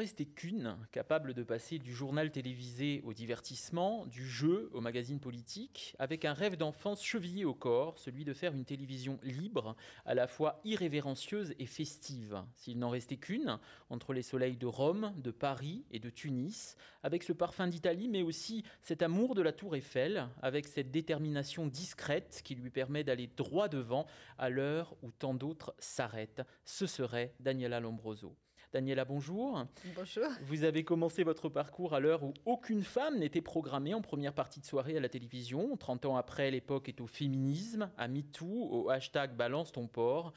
Restait qu'une, capable de passer du journal télévisé au divertissement, du jeu au magazine politique, avec un rêve d'enfance chevillé au corps, celui de faire une télévision libre, à la fois irrévérencieuse et festive. S'il n'en restait qu'une, entre les soleils de Rome, de Paris et de Tunis, avec ce parfum d'Italie, mais aussi cet amour de la tour Eiffel, avec cette détermination discrète qui lui permet d'aller droit devant à l'heure où tant d'autres s'arrêtent, ce serait Daniela Lombroso. Daniela, bonjour. Bonjour. Vous avez commencé votre parcours à l'heure où aucune femme n'était programmée en première partie de soirée à la télévision. 30 ans après, l'époque est au féminisme, à MeToo, au hashtag Balance ton port.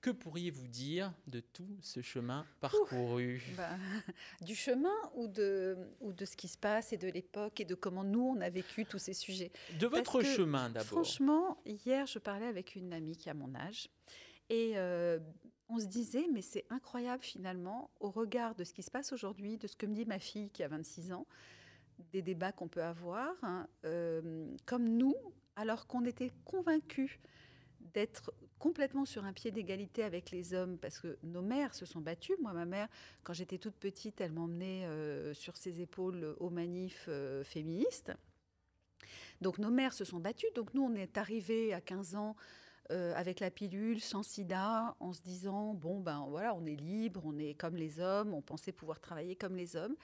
Que pourriez-vous dire de tout ce chemin parcouru? Bah, Du chemin ou de, ou de ce qui se passe et de l'époque et de comment nous, on a vécu tous ces sujets? De votre chemin d'abord. Franchement, hier, je parlais avec une amie qui a mon âge. Et euh, on se disait, mais c'est incroyable finalement, au regard de ce qui se passe aujourd'hui, de ce que me dit ma fille qui a 26 ans, des débats qu'on peut avoir, hein, euh, comme nous, alors qu'on était convaincus d'être complètement sur un pied d'égalité avec les hommes, parce que nos mères se sont battues. Moi, ma mère, quand j'étais toute petite, elle m'emmenait euh, sur ses épaules aux manifs euh, féministes. Donc nos mères se sont battues. Donc nous, on est arrivés à 15 ans euh, avec la pilule, sans sida, en se disant bon ben voilà, on est libre, on est comme les hommes, on pensait pouvoir travailler comme les hommes.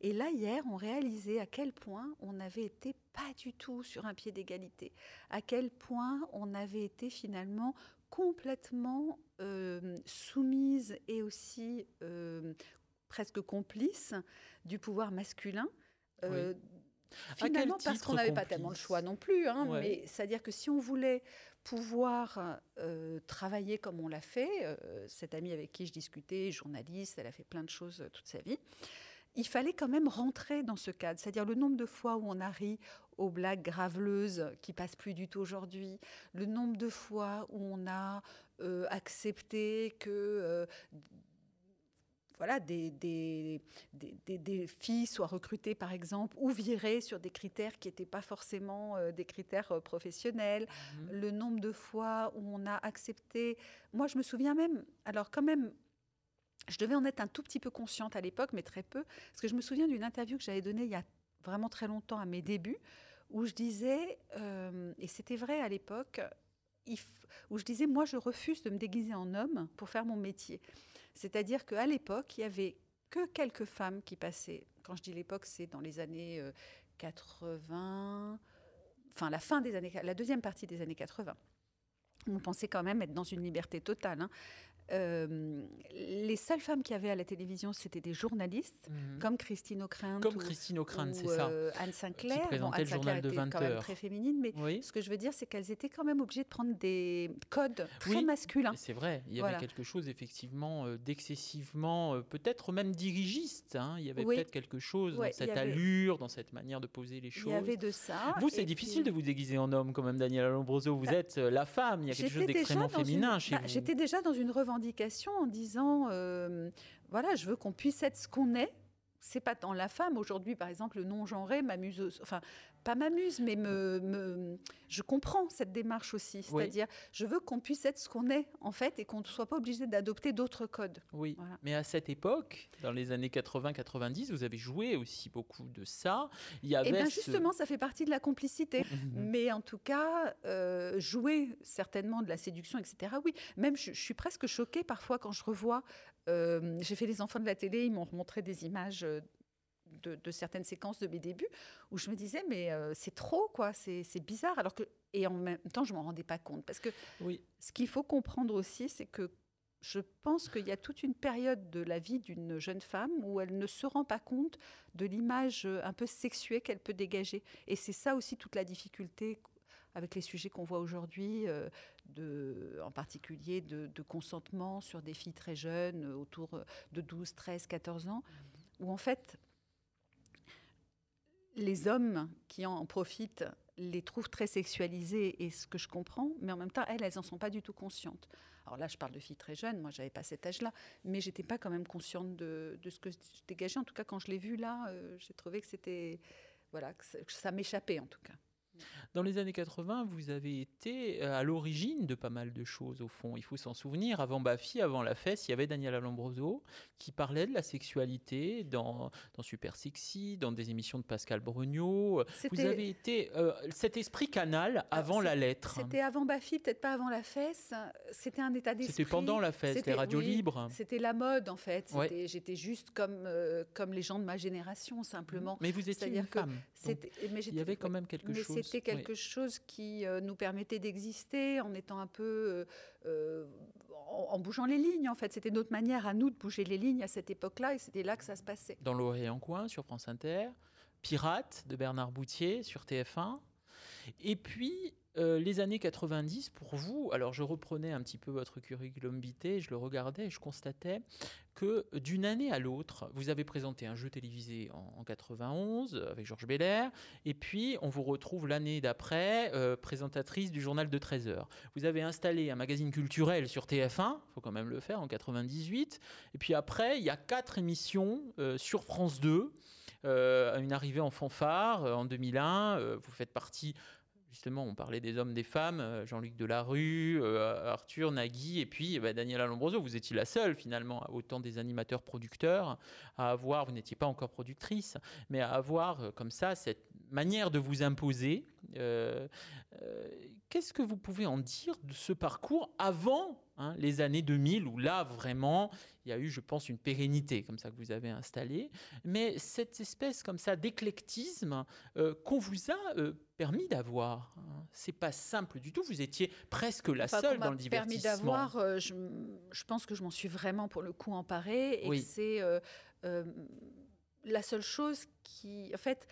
Et là hier, on réalisait à quel point on n'avait été pas du tout sur un pied d'égalité, à quel point on avait été finalement complètement euh, soumise et aussi euh, presque complice du pouvoir masculin. Finalement, parce qu'on n'avait pas tellement le choix non plus. Hein, mais c'est-à-dire que si on voulait pouvoir euh, travailler comme on l'a fait, euh, cette amie avec qui je discutais, journaliste, elle a fait plein de choses euh, toute sa vie, il fallait quand même rentrer dans ce cadre. C'est-à-dire le nombre de fois où on a ri aux blagues graveleuses qui passent plus du tout aujourd'hui, le nombre de fois où on a accepté que voilà, des, des, des, filles soient recrutées, par exemple, ou virées sur des critères qui n'étaient pas forcément euh, des critères euh, professionnels. Mhm. Le nombre de fois où on a accepté. Moi, je me souviens même, alors quand même, je devais en être un tout petit peu consciente à l'époque, mais très peu, parce que je me souviens d'une interview que j'avais donnée il y a vraiment très longtemps à mes débuts, où je disais, euh, et c'était vrai à l'époque, où je disais, moi, je refuse de me déguiser en homme pour faire mon métier. C'est-à-dire qu'à l'époque, il y avait que quelques femmes qui passaient. Quand je dis l'époque, c'est dans les années 80, euh, enfin la fin des années, la deuxième partie des années 80. On pensait quand même être dans une liberté totale. Hein. Euh, les seules femmes qui avaient à la télévision, c'était des journalistes, mhm. comme Christine O'Krent. Comme Christine c'est ça. Euh, Anne Sinclair. Qui présentait le journal de 20 quand même très féminine, mais ce que je veux dire, c'est qu'elles étaient quand même obligées de prendre des codes très masculins. C'est vrai, il y avait quelque chose effectivement euh, d'excessivement, peut-être même dirigiste. Hein. Il y avait peut-être quelque chose dans cette allure, dans cette manière de poser les choses. Il y avait de ça. Vous, c'est difficile de vous déguiser en homme, quand même, Daniela Lombroso. Vous bah, êtes la femme, il y a quelque chose d'extrêmement féminin chez bah, vous. J'étais déjà dans une revendication en disant, euh, voilà, je veux qu'on puisse être ce qu'on est c'est pas tant la femme. Aujourd'hui, par exemple, le non-genré m'amuse, enfin, pas m'amuse, mais me, je comprends cette démarche aussi. C'est-à-dire, je veux qu'on puisse être ce qu'on est, en fait, et qu'on ne soit pas obligé d'adopter d'autres codes. Oui, mais à cette époque, dans les années 80-90, vous avez joué aussi beaucoup de ça. Il y avait et bien justement, ça fait partie de la complicité. mais en tout cas, euh, jouer certainement de la séduction, etc. Oui, même je, suis presque choquée parfois quand je revois. Euh, j'ai fait les enfants de la télé, ils m'ont montré des images euh, de, certaines séquences de mes débuts où je me disais mais euh, c'est trop quoi, c'est bizarre alors que et en même temps je m'en rendais pas compte parce que oui. ce qu'il faut comprendre aussi c'est que je pense qu'il y a toute une période de la vie d'une jeune femme où elle ne se rend pas compte de l'image un peu sexuée qu'elle peut dégager. Et c'est ça aussi toute la difficulté avec les sujets qu'on voit aujourd'hui, euh, en particulier de, de, consentement sur des filles très jeunes, autour de 12, 13, 14 ans, où en fait, les hommes qui en profitent les trouvent très sexualisées et ce que je comprends, mais en même temps, elles, elles n'en sont pas du tout conscientes. Alors là, je parle de filles très jeunes, moi, j'avais pas cet âge-là, mais j'étais pas quand même consciente de, ce que je dégageais. En tout cas, quand je l'ai vu là, euh, j'ai trouvé que c'était, voilà, que ça, m'échappait en tout cas. Dans les années 80, vous avez été euh, à l'origine de pas mal de choses, au fond. Il faut s'en souvenir. Avant Bafi, avant La Fesse, il y avait Daniela Lombroso qui parlait de la sexualité dans, dans Super Sexy, dans des émissions de Pascal Brugnot. Vous avez été euh, cet esprit canal avant la lettre. C'était avant Bafi, peut-être pas avant La Fesse. C'était un état d'esprit. C'était pendant La Fesse, les radios libres. C'était la mode, en fait. J'étais juste comme, euh, comme les gens de ma génération, simplement. Mais vous étiez une femme. il y avait quand même quelque chose c'était quelque chose qui euh, nous permettait d'exister en étant un peu euh, euh, en, bougeant les lignes en fait. C'était notre manière à nous de bouger les lignes à cette époque-là et c'était là que ça se passait. Dans l'Orient Coin sur France Inter, Pirate de Bernard Boutier sur TF1. Et puis euh, les années 90, pour vous, alors je reprenais un petit peu votre curriculum vitae, je le regardais je constatais que d'une année à l'autre, vous avez présenté un jeu télévisé en, 91 avec Georges Belair, et puis on vous retrouve l'année d'après euh, présentatrice du journal de 13 heures. Vous avez installé un magazine culturel sur TF1, il faut quand même le faire, en 98, et puis après, il y a quatre émissions euh, sur France 2. une arrivée en fanfare en 2001. vous faites partie justement, on parlait des hommes, des femmes, euh, Jean-Luc Delarue, euh, Arthur, Nagui, et puis bah, Daniela Lombroso. Vous étiez la seule, finalement, autant des animateurs producteurs, à avoir, vous n'étiez pas encore productrice, mais à avoir euh, comme ça cette manière de vous imposer. Qu'est-ce que vous pouvez en dire de ce parcours avant hein, les années 2000, où là, vraiment, il y a eu, je pense, une pérennité comme ça que vous avez installée, mais cette espèce comme ça d'éclectisme qu'on vous a permis d'avoir. Hein. C'est pas simple du tout. Vous étiez presque la seule dans le divertissement. Permis d'avoir. Euh, je, je, pense que je m'en suis vraiment pour le coup emparée et c'est euh, euh, la seule chose qui, en fait.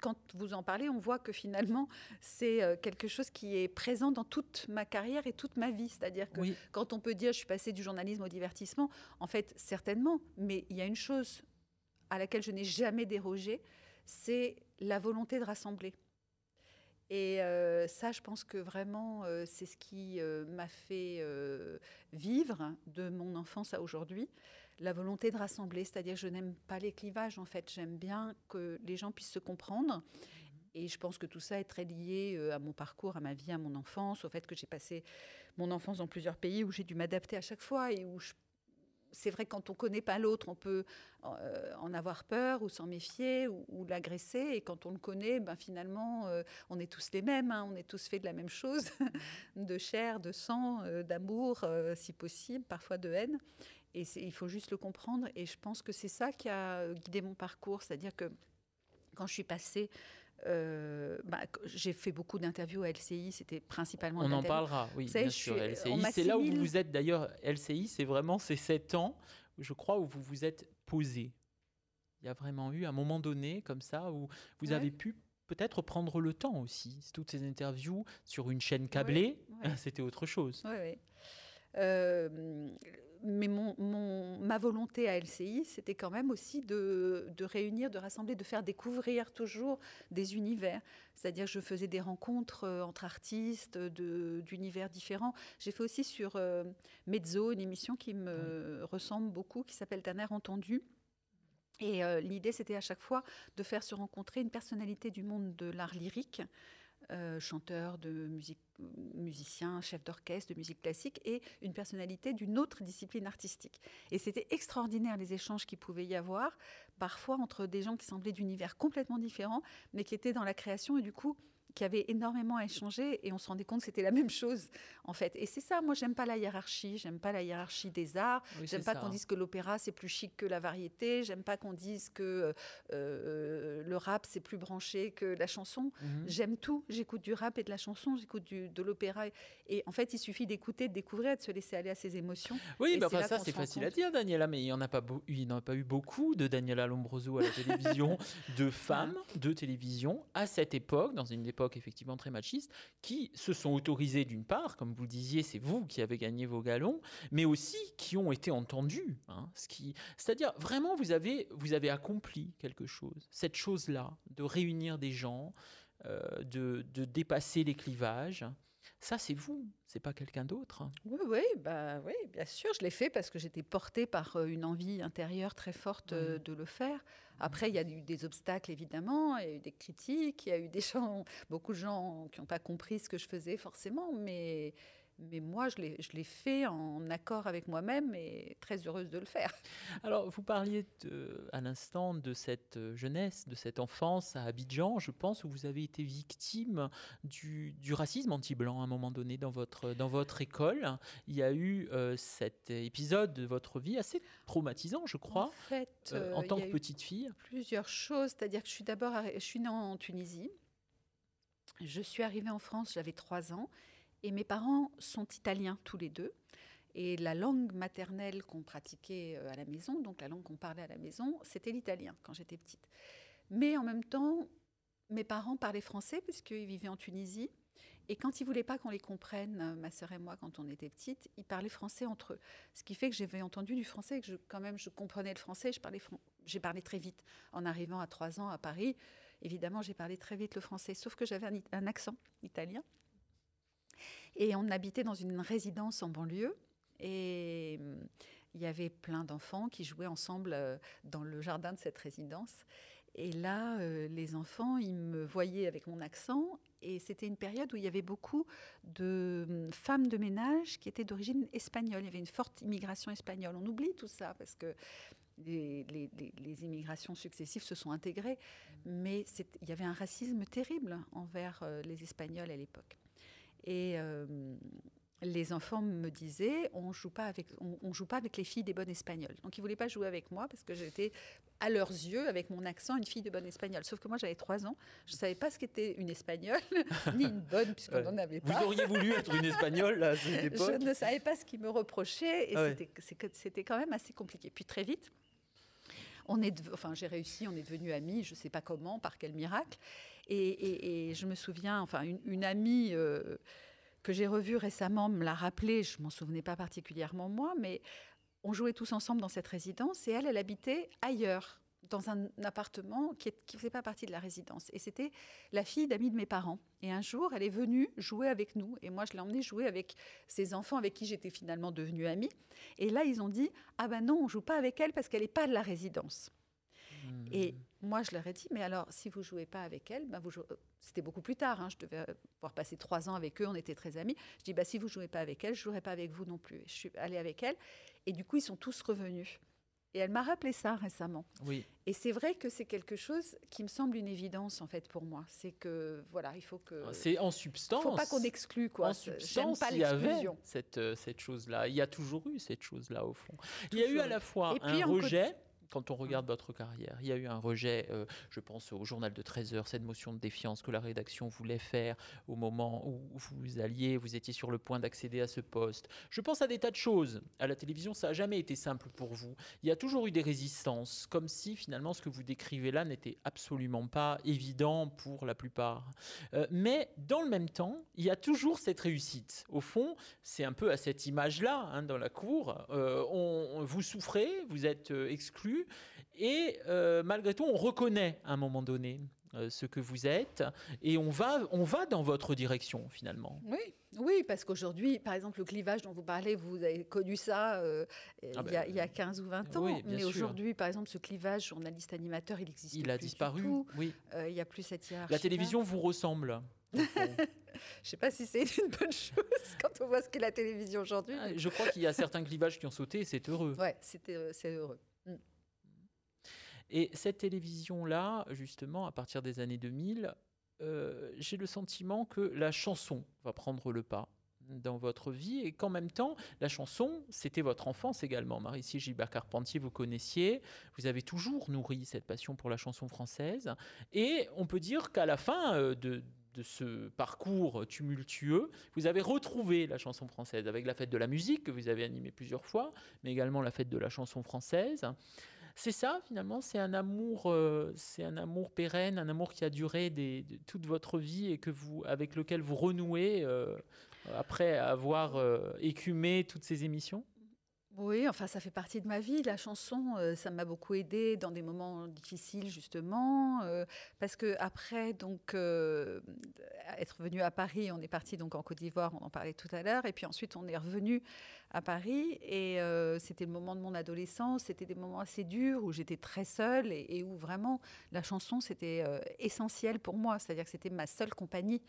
Quand vous en parlez, on voit que finalement, c'est quelque chose qui est présent dans toute ma carrière et toute ma vie. C'est-à-dire que quand on peut dire je suis passée du journalisme au divertissement, en fait, certainement, mais il y a une chose à laquelle je n'ai jamais dérogé, c'est la volonté de rassembler. Et euh, ça, je pense que vraiment, euh, c'est ce qui euh, m'a fait vivre de mon enfance à aujourd'hui. La volonté de rassembler, c'est-à-dire je n'aime pas les clivages en fait. J'aime bien que les gens puissent se comprendre. Et je pense que tout ça est très lié à mon parcours, à ma vie, à mon enfance, au fait que j'ai passé mon enfance dans plusieurs pays où j'ai dû m'adapter à chaque fois et où c'est vrai quand on connaît pas l'autre, on peut euh, en avoir peur ou s'en méfier ou, l'agresser. Et quand on le connaît, ben finalement, euh, on est tous les mêmes. Hein. on est tous faits de la même chose, de chair, de sang, euh, d'amour, si possible, parfois de haine. Et il faut juste le comprendre. Et je pense que c'est ça qui a guidé mon parcours, c'est-à-dire que quand je suis passée euh, bah, j'ai fait beaucoup d'interviews à LCI, c'était principalement. On en parlera, oui, bien sûr. LCI, c'est là où vous vous êtes d'ailleurs. LCI, c'est vraiment ces sept ans, je crois, où vous vous êtes posé. Il y a vraiment eu un moment donné comme ça où vous avez pu peut-être prendre le temps aussi. Toutes ces interviews sur une chaîne câblée, c'était autre chose. Oui, oui. Euh, mais mon, ma volonté à LCI, c'était quand même aussi de, réunir, de rassembler, de faire découvrir toujours des univers. C'est-à-dire que je faisais des rencontres euh, entre artistes d'univers différents. J'ai fait aussi sur euh, Mezzo, une émission qui me ressemble beaucoup, qui s'appelle D'un air entendu. Et euh, l'idée, c'était à chaque fois de faire se rencontrer une personnalité du monde de l'art lyrique euh, chanteur, de musique, musicien, chef d'orchestre, de musique classique, et une personnalité d'une autre discipline artistique. Et c'était extraordinaire les échanges qu'il pouvait y avoir, parfois entre des gens qui semblaient d'univers complètement différents, mais qui étaient dans la création, et du coup, qui avait énormément à échanger et on se rendait compte que c'était la même chose en fait. Et c'est ça, moi j'aime pas la hiérarchie, j'aime pas la hiérarchie des arts, j'aime pas qu'on dise que l'opéra c'est plus chic que la variété, j'aime pas qu'on dise que euh, le rap c'est plus branché que la chanson. Mhm. J'aime tout, j'écoute du rap et de la chanson, j'écoute de l'opéra et en fait il suffit d'écouter, de découvrir, de se laisser aller à ses émotions. Oui, mais enfin ça c'est facile à dire Daniela, mais il n'y en a pas, il a pas eu beaucoup de Daniela Lombroso à la télévision, de femmes de télévision à cette époque, dans une époque effectivement très machiste, qui se sont autorisés d'une part, comme vous le disiez, c'est vous qui avez gagné vos galons, mais aussi qui ont été entendus. Hein, ce qui, c'est-à-dire vraiment vous avez vous avez accompli quelque chose, cette chose-là, de réunir des gens, euh, de, de, dépasser les clivages. Ça, c'est vous, c'est pas quelqu'un d'autre. Oui, oui, bah, oui, bien sûr, je l'ai fait parce que j'étais portée par euh, une envie intérieure très forte euh, de le faire. Après, il y a eu des obstacles, évidemment, il y a eu des critiques, il y a eu des gens, beaucoup de gens qui n'ont pas compris ce que je faisais forcément, mais mais moi, je l'ai fait en accord avec moi-même et très heureuse de le faire. Alors, vous parliez à l'instant de cette jeunesse, de cette enfance à Abidjan, je pense, où vous avez été victime du, racisme anti-blanc à un moment donné dans votre, dans votre école. Il y a eu euh, cet épisode de votre vie assez traumatisant, je crois, en, fait, euh, en tant que petite fille. Plusieurs choses, c'est-à-dire que je suis d'abord, je suis née en Tunisie. Je suis arrivée en France, j'avais trois ans. Et mes parents sont italiens tous les deux. Et la langue maternelle qu'on pratiquait euh, à la maison, donc la langue qu'on parlait à la maison, c'était l'italien quand j'étais petite. Mais en même temps, mes parents parlaient français puisqu'ils vivaient en Tunisie. Et quand ils voulaient pas qu'on les comprenne, euh, ma sœur et moi, quand on était petites, ils parlaient français entre eux. Ce qui fait que j'avais entendu du français et que quand même je comprenais le français. J'ai parlé très vite. En arrivant à trois ans à Paris, évidemment, j'ai parlé très vite le français, sauf que j'avais un accent italien. Et on habitait dans une résidence en banlieue. Et hum, il y avait plein d'enfants qui jouaient ensemble euh, dans le jardin de cette résidence. Et là, euh, les enfants, ils me voyaient avec mon accent. Et c'était une période où il y avait beaucoup de femmes de ménage qui étaient d'origine espagnole. Il y avait une forte immigration espagnole. On oublie tout ça parce que les, immigrations successives se sont intégrées. Mais il y avait un racisme terrible envers euh, les Espagnols à l'époque. Et euh, les enfants me disaient on joue pas avec on, joue pas avec les filles des bonnes espagnoles. Donc ils voulaient pas jouer avec moi parce que j'étais à leurs yeux avec mon accent une fille de bonne espagnole. Sauf que moi j'avais trois ans, je savais pas ce qu'était une espagnole ni une bonne puisqu'on n'en avait pas. Vous auriez voulu être une espagnole à cette époque. Je ne savais pas ce qu'ils me reprochaient et ah c'était quand même assez compliqué. Puis très vite. On est, enfin, j'ai réussi, on est devenus amis, je ne sais pas comment, par quel miracle. Et, je me souviens, enfin, une, amie euh, que j'ai revue récemment me l'a rappelé, je m'en souvenais pas particulièrement moi, mais on jouait tous ensemble dans cette résidence et elle, elle habitait ailleurs, dans un appartement qui ne faisait pas partie de la résidence. Et c'était la fille d'amis de mes parents. Et un jour, elle est venue jouer avec nous. Et moi, je l'ai emmenée jouer avec ses enfants avec qui j'étais finalement devenue amie. Et là, ils ont dit Ah ben non, on joue pas avec elle parce qu'elle n'est pas de la résidence. Et moi, je leur ai dit, mais alors, si vous jouez pas avec elle, ben vous euh, c'était beaucoup plus tard, hein, je devais pouvoir passer trois ans avec eux, on était très amis. Je dis, bah, si vous jouez pas avec elle, je jouerai pas avec vous non plus. je suis allée avec elle, et du coup, ils sont tous revenus. Et elle m'a rappelé ça récemment. Oui. Et c'est vrai que c'est quelque chose qui me semble une évidence en fait pour moi. C'est que voilà, il faut que. Ah, c'est en substance. Il faut pas qu'on exclue quoi. En substance, pas il y avait cette euh, cette chose-là. Il y a toujours eu cette chose-là au fond. Il y a eu à la fois un rejet quand on regarde votre carrière, il y a eu un rejet, euh, je pense au journal de 13 heures, cette motion de défiance que la rédaction voulait faire au moment où vous alliez, vous étiez sur le point d'accéder à ce poste. Je pense à des tas de choses. À la télévision, ça n'a jamais été simple pour vous. Il y a toujours eu des résistances, comme si finalement ce que vous décrivez là n'était absolument pas évident pour la plupart. Euh, mais dans le même temps, il y a toujours cette réussite. Au fond, c'est un peu à cette image-là, hein, dans la cour. Euh, on, vous souffrez, vous êtes exclu et euh, malgré tout, on reconnaît à un moment donné euh, ce que vous êtes et on va, on va dans votre direction finalement. Oui, oui parce qu'aujourd'hui, par exemple, le clivage dont vous parlez, vous avez connu ça euh, ah ben, il, y a, 15 ou 20 ans. mais aujourd'hui, par exemple, ce clivage journaliste-animateur, il existe Il a disparu, oui. il n'y a plus cette hiérarchie. La télévision vous ressemble Je ne sais pas si c'est une bonne chose quand on voit ce qu'est la télévision aujourd'hui. Ah, je crois qu'il y a certains clivages qui ont sauté, c'est heureux. Oui, c'est heureux. Et cette télévision-là, justement, à partir des années 2000, euh, j'ai le sentiment que la chanson va prendre le pas dans votre vie et qu'en même temps, la chanson, c'était votre enfance également. Marici Gilbert Carpentier, vous connaissiez, vous avez toujours nourri cette passion pour la chanson française. Et on peut dire qu'à la fin euh, de ce parcours tumultueux, vous avez retrouvé la chanson française avec la fête de la musique que vous avez animée plusieurs fois, mais également la fête de la chanson française. C'est ça finalement, c'est un amour, euh, c'est un amour pérenne, un amour qui a duré toute votre vie et que vous, avec lequel vous renouez euh, après avoir euh, écumé toutes ces émissions? Oui, enfin, ça fait partie de ma vie. La chanson, euh, ça m'a beaucoup aidé dans des moments difficiles, justement. Euh, parce que après, donc, euh, être venu à Paris, on est parti donc en Côte d'Ivoire, on en parlait tout à l'heure. Et puis ensuite, on est revenu à Paris. Et c'était le moment de mon adolescence. C'était des moments assez durs où j'étais très seule et, où vraiment la chanson, c'était essentiel pour moi. C'est-à-dire que c'était ma seule compagnie.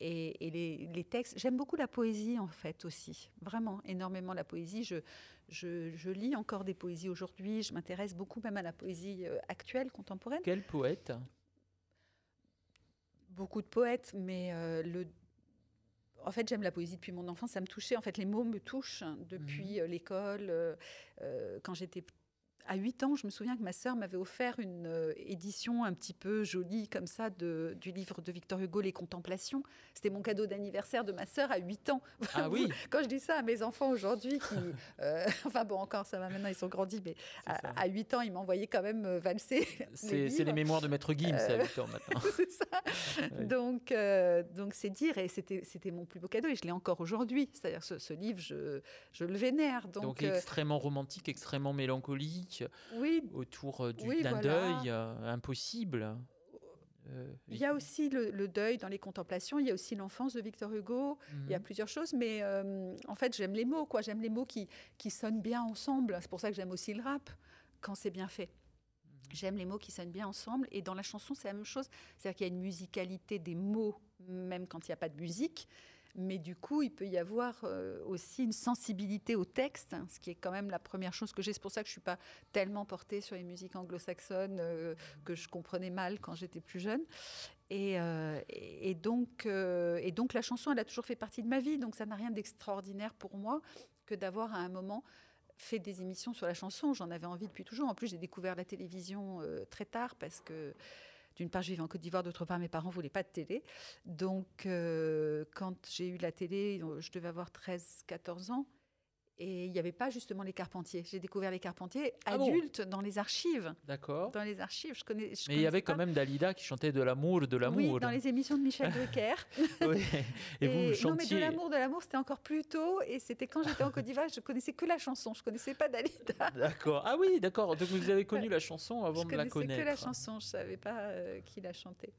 Et, les, textes, j'aime beaucoup la poésie en fait aussi, vraiment énormément la poésie. Je, lis encore des poésies aujourd'hui, je m'intéresse beaucoup même à la poésie euh, actuelle, contemporaine. Quel poète? Beaucoup de poètes, mais euh, le, en fait, j'aime la poésie depuis mon enfance. Ça me touchait. En fait, les mots me touchent depuis mmh. euh, l'école. quand j'étais à 8 ans, je me souviens que ma sœur m'avait offert une euh, édition un petit peu jolie comme ça de, du livre de Victor Hugo, Les Contemplations. C'était mon cadeau d'anniversaire de ma sœur à 8 ans. Ah oui Quand je dis ça à mes enfants aujourd'hui, euh, enfin bon, encore ça va maintenant, ils sont grandis, mais à, 8 ans, ils m'envoyaient quand même euh, valser. C'est les mémoires de Maître Gims à 8 ans maintenant. c'est ça. Donc donc c'est dire, et c'était mon plus beau cadeau, et je l'ai encore aujourd'hui. C'est-à-dire ce, ce, livre, je, je le vénère. Donc, donc extrêmement romantique, extrêmement mélancolique oui. autour euh, d'un deuil euh, impossible. Euh, il y a aussi le, deuil dans les contemplations, il y a aussi l'enfance de Victor Hugo, il y a mhm. plusieurs choses, mais en fait j'aime les mots, quoi. J'aime les mots qui, qui sonnent bien ensemble. C'est pour ça que j'aime aussi le rap quand c'est bien fait. Mhm. J'aime les mots qui sonnent bien ensemble, et dans la chanson c'est la même chose, c'est-à-dire qu'il y a une musicalité des mots, même quand il n'y a pas de musique, mais du coup, il peut y avoir euh, aussi une sensibilité au texte, hein, ce qui est quand même la première chose que j'ai. C'est pour ça que je ne suis pas tellement portée sur les musiques anglo-saxonnes euh, que je comprenais mal quand j'étais plus jeune. Euh, et donc, la chanson, elle a toujours fait partie de ma vie. Donc, ça n'a rien d'extraordinaire pour moi que d'avoir à un moment fait des émissions sur la chanson. J'en avais envie depuis toujours. En plus, j'ai découvert la télévision très tard parce que d'une part, je vivais en Côte d'Ivoire, d'autre part, mes parents voulaient pas de télé. Donc, euh, quand j'ai eu la télé, je devais avoir 13-14 ans. Et il n'y avait pas justement les Carpentiers. J'ai découvert les Carpentiers ah adultes dans les archives. D'accord. Dans les archives, je connais. Mais il y avait quand même Dalida qui chantait de l'amour, de l'amour. Oui, dans les émissions de Michel Drucker. oui. Et, vous chantiez. Non, mais de l'amour, de l'amour, c'était encore plus tôt. Et c'était quand j'étais en Côte d'Ivoire, je connaissais que la chanson. Je connaissais pas Dalida. D'accord. Ah oui, d'accord. Donc vous avez connu la chanson avant de la connaître. Je connaissais que la chanson. Je savais pas euh, qui la chantait.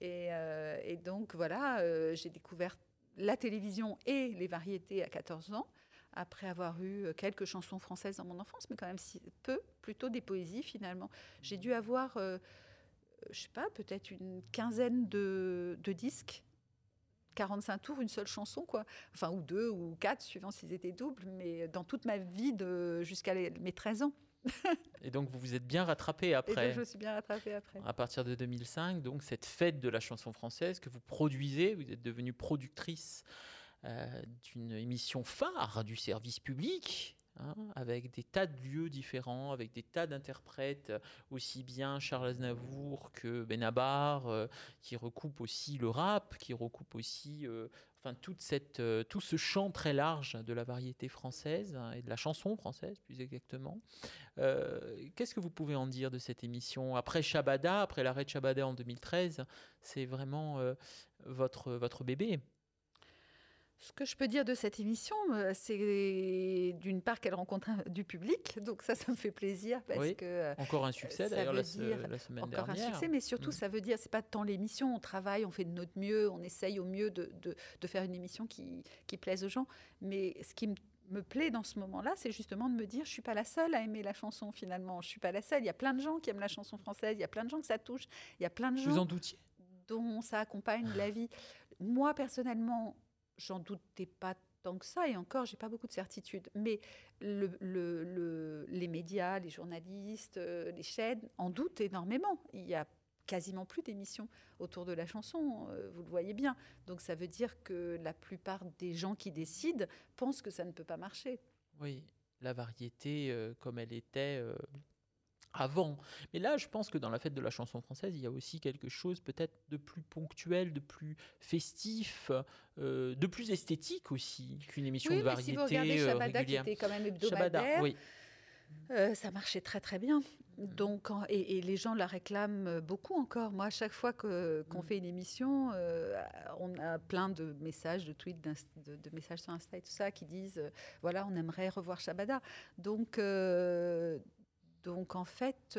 Et, euh, et donc voilà, euh, j'ai découvert la télévision et les variétés à 14 ans après avoir eu euh, quelques chansons françaises dans mon enfance, mais quand même si, peu, plutôt des poésies finalement. J'ai dû avoir, je euh, je sais pas, peut-être une quinzaine de, disques 45 tours, une seule chanson, quoi. Enfin, ou deux, ou quatre, suivant s'ils étaient doubles, mais dans toute ma vie jusqu'à mes 13 ans. et donc, vous vous êtes bien rattrapé après. Et je me suis bien rattrapé après. À partir de 2005, donc, cette fête de la chanson française que vous produisez, vous êtes devenue productrice euh, d'une émission phare du service public. Hein, avec des tas de lieux différents, avec des tas d'interprètes, aussi bien Charles Aznavour que Benabar, euh, qui recoupe aussi le rap, qui recoupe aussi euh, enfin, toute cette, tout ce champ très large de la variété française hein, et de la chanson française plus exactement. Qu'est-ce que vous pouvez en dire de cette émission Après Shabada, après l'arrêt de Shabada en 2013, c'est vraiment votre, votre bébé. Ce que je peux dire de cette émission, euh, c'est d'une part qu'elle rencontre du public, donc ça, ça me fait plaisir parce que euh, encore un succès d'ailleurs la, semaine encore dernière. un succès, mais surtout mm. ça veut dire c'est pas tant l'émission, on travaille, on fait de notre mieux, on essaye au mieux de, de, faire une émission qui, qui plaise aux gens, mais ce qui me plaît dans ce moment-là, c'est justement de me dire, je suis pas la seule à aimer la chanson finalement. Je suis pas la seule. Il y a plein de gens qui aiment la chanson française. Il y a plein de gens que ça touche. Il y a plein de gens. Vous en doutiez? Dont ça accompagne la vie. Moi personnellement, j'en doutais pas tant que ça, et encore, j'ai pas beaucoup de certitudes. Mais le, les médias, les journalistes, euh, les chaînes en doutent énormément. Il y a quasiment plus d'émissions autour de la chanson, euh, vous le voyez bien. Donc ça veut dire que la plupart des gens qui décident pensent que ça ne peut pas marcher. Oui, la variété, euh, comme elle était avant. Mais là, je pense que dans la fête de la chanson française, il y a aussi quelque chose peut-être de plus ponctuel, de plus festif, euh, de plus esthétique aussi qu'une émission de variété. Si vous regardez euh, Shabada, qui était quand même hebdomadaire, oui. Euh, ça marchait très très bien. Donc, et, les gens la réclament beaucoup encore. Moi, à chaque fois qu'on mm. fait une émission, on a plein de messages, de tweets, de, messages sur Insta et tout ça qui disent voilà, on aimerait revoir Shabada. Donc, donc en fait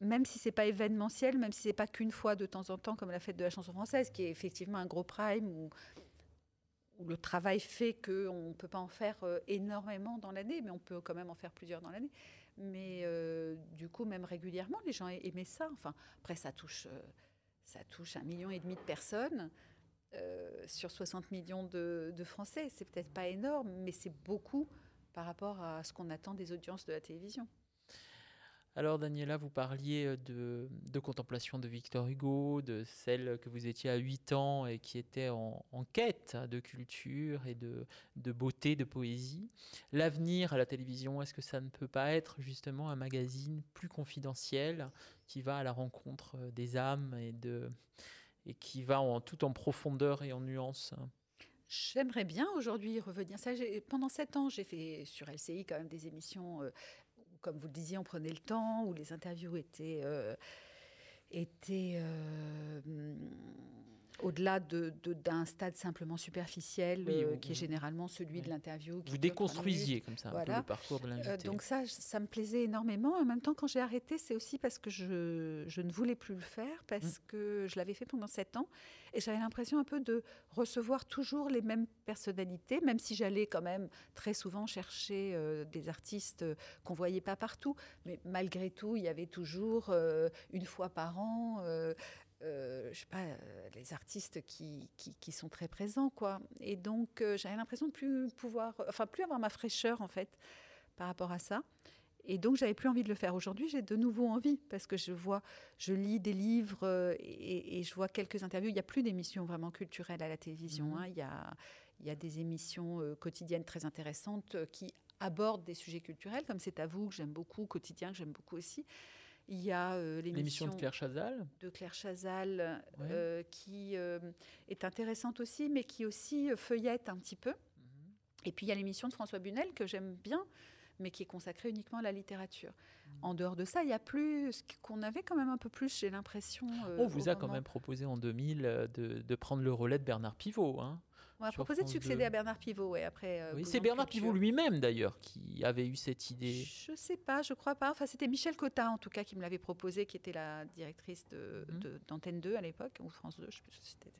même si c'est pas événementiel, même si c'est pas qu'une fois de temps en temps comme la fête de la chanson française, qui est effectivement un gros prime où, le travail fait qu'on ne peut pas en faire euh, énormément dans l'année, mais on peut quand même en faire plusieurs dans l'année. Mais euh, du coup, même régulièrement, les gens aimaient ça. Enfin, après, ça touche, euh, ça touche un million et demi de personnes sur 60 millions de, de Français. C'est peut-être pas énorme, mais c'est beaucoup par rapport à ce qu'on attend des audiences de la télévision. Alors Daniela, vous parliez euh, de, contemplation de Victor Hugo, de celle que vous étiez à 8 ans et qui était en, quête de culture et de, beauté, de poésie. L'avenir à la télévision, est-ce que ça ne peut pas être justement un magazine plus confidentiel qui va à la rencontre euh, des âmes et, qui va en, tout en profondeur et en nuance J'aimerais bien aujourd'hui revenir. Pendant sept ans, j'ai fait sur LCI quand même des émissions euh, comme vous le disiez, on prenait le temps, où les interviews étaient, euh, étaient euh, au-delà de, d'un stade simplement superficiel, euh, qui est généralement celui de l'interview. Vous déconstruisiez comme ça le parcours de l'invité. donc ça, ça me plaisait énormément. En même temps, quand j'ai arrêté, c'est aussi parce que je, je, ne voulais plus le faire, parce mmh. que je l'avais fait pendant sept ans, et j'avais l'impression un peu de recevoir toujours les mêmes personnalités, même si j'allais quand même très souvent chercher euh, des artistes qu'on voyait pas partout. Mais malgré tout, il y avait toujours une fois par an euh, je sais pas, euh, les artistes qui, qui, sont très présents, quoi. Et donc, euh, j'avais l'impression de plus pouvoir, enfin, plus avoir ma fraîcheur, en fait, par rapport à ça. Et donc, j'avais plus envie de le faire. Aujourd'hui, j'ai de nouveau envie parce que je vois, je lis des livres et, je vois quelques interviews. Il n'y a plus d'émissions vraiment culturelles à la télévision. Mmh. Hein. Il, y a, il y a des émissions quotidiennes très intéressantes qui abordent des sujets culturels, comme C'est à vous, que j'aime beaucoup, Quotidien, que j'aime beaucoup aussi. Il y a euh, l'émission de Claire Chazal. De Claire Chazal, euh, qui euh, est intéressante aussi, mais qui aussi feuillette un petit peu. Mhm. Et puis il y a l'émission de François Bunel, que j'aime bien, mais qui est consacrée uniquement à la littérature. Mhm. En dehors de ça, il y a plus ce qu'on avait quand même un peu plus, j'ai l'impression. On vous a quand même proposé en 2000 de, de, prendre le relais de Bernard Pivot. Hein on a proposé de succéder à Bernard Pivot, ouais, après. Euh, oui, c'est Bernard Pivot lui-même d'ailleurs qui avait eu cette idée. Je sais pas, je crois pas. Enfin, c'était Michel Cotta en tout cas qui me l'avait proposé, qui était la directrice mhm. d'Antenne 2 à l'époque, ou France 2, je sais plus si c'était.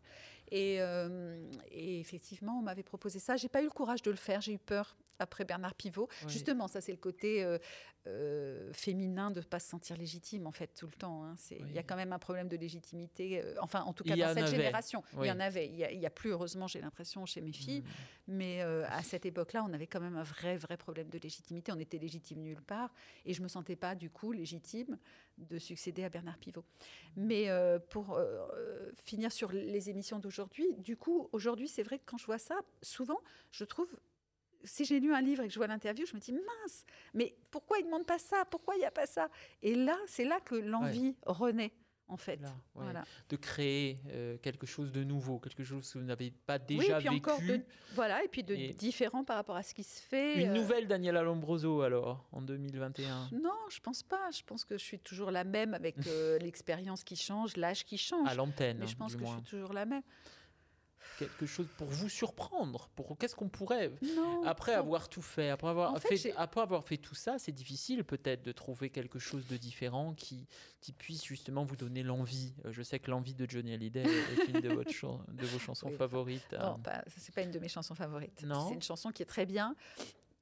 Et, euh, et, effectivement, on m'avait proposé ça. J'ai pas eu le courage de le faire. J'ai eu peur après Bernard Pivot. Justement, ça c'est le côté euh, euh, féminin de ne pas se sentir légitime en fait tout le temps. Hein. Il y a quand même un problème de légitimité. Euh, enfin, en tout cas dans cette génération, il y en avait. Il n'y a, plus heureusement, j'ai l'impression, chez mes filles. Mmh. Mais à cette époque-là, on avait quand même un vrai, vrai problème de légitimité. On était légitime nulle part, et je me sentais pas du coup légitime de succéder à Bernard Pivot. Mais pour finir sur les émissions d'aujourd'hui, du coup, aujourd'hui, c'est vrai que quand je vois ça, souvent, je trouve si j'ai lu un livre et que je vois l'interview, je me dis mince, mais pourquoi il ne demande pas ça? Pourquoi il n'y a pas ça? Et là, c'est là que l'envie renaît. En fait, voilà. de créer euh, quelque chose de nouveau, quelque chose que vous n'avez pas déjà oui, et puis Encore de, voilà, et puis de différent par rapport à ce qui se fait. Une euh, nouvelle Daniela Lombroso alors en 2021 Non, je pense pas. Je pense que je suis toujours la même avec euh, l'expérience qui change, l'âge qui change. À l'antenne. Mais je pense que je suis toujours la même quelque chose pour vous surprendre pour qu'est-ce qu'on pourrait après avoir tout fait après avoir fait, après avoir fait tout ça c'est difficile peut-être de trouver quelque chose de différent qui qui puisse justement vous donner l'envie. Euh, je sais que l'envie de Johnny Hallyday est une de, votre de vos chansons favorites non hein. pas, c'est pas une de mes chansons favorites. C'est une chanson qui est très bien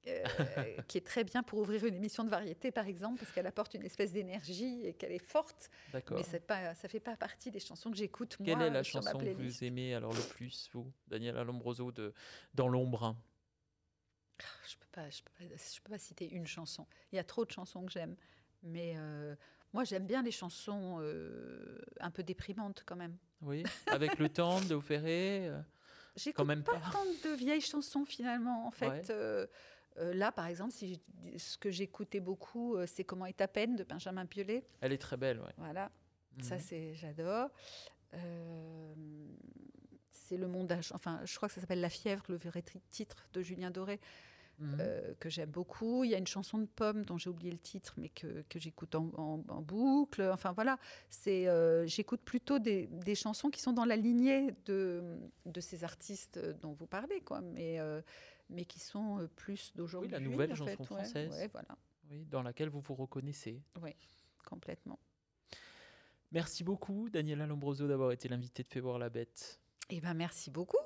euh, qui est très bien pour ouvrir une émission de variété, par exemple, parce qu'elle apporte une espèce d'énergie et qu'elle est forte. Mais pas, ça ne fait pas partie des chansons que j'écoute, moi, Quelle est la chanson que vous aimez alors le plus, vous, Daniel Alombroso, de Dans l'ombre? Ah, Je ne peux, pas, je peux, pas citer une chanson. Il y a trop de chansons que j'aime. Mais euh, moi, j'aime bien les chansons euh, un peu déprimantes, quand même. Oui, avec le temps de vous Ferré J'écoute même pas, pas tant de vieilles chansons, finalement. En fait, euh, là, par exemple, si ce que j'écoutais beaucoup, euh, c'est Comment est ta peine de Benjamin Biolay. Elle est très belle, oui. Voilà, ça mhm. c'est j'adore. Euh, c'est le monde, enfin, je crois que ça s'appelle La fièvre, le vrai titre de Julien Doré. mhm. euh, que j'aime beaucoup. Il y a une chanson de Pomme dont j'ai oublié le titre, mais que, que j'écoute en, en, boucle. Enfin voilà, c'est euh, j'écoute plutôt des, des, chansons qui sont dans la lignée de, de ces artistes dont vous parlez, quoi. Mais, euh, mais qui sont plus d'aujourd'hui. Oui, la nouvelle chanson française. voilà. Oui, dans laquelle vous vous reconnaissez. Oui, complètement. Merci beaucoup, Daniela Lombroso, d'avoir été l'invité de Fait voir la bête. Eh ben, merci beaucoup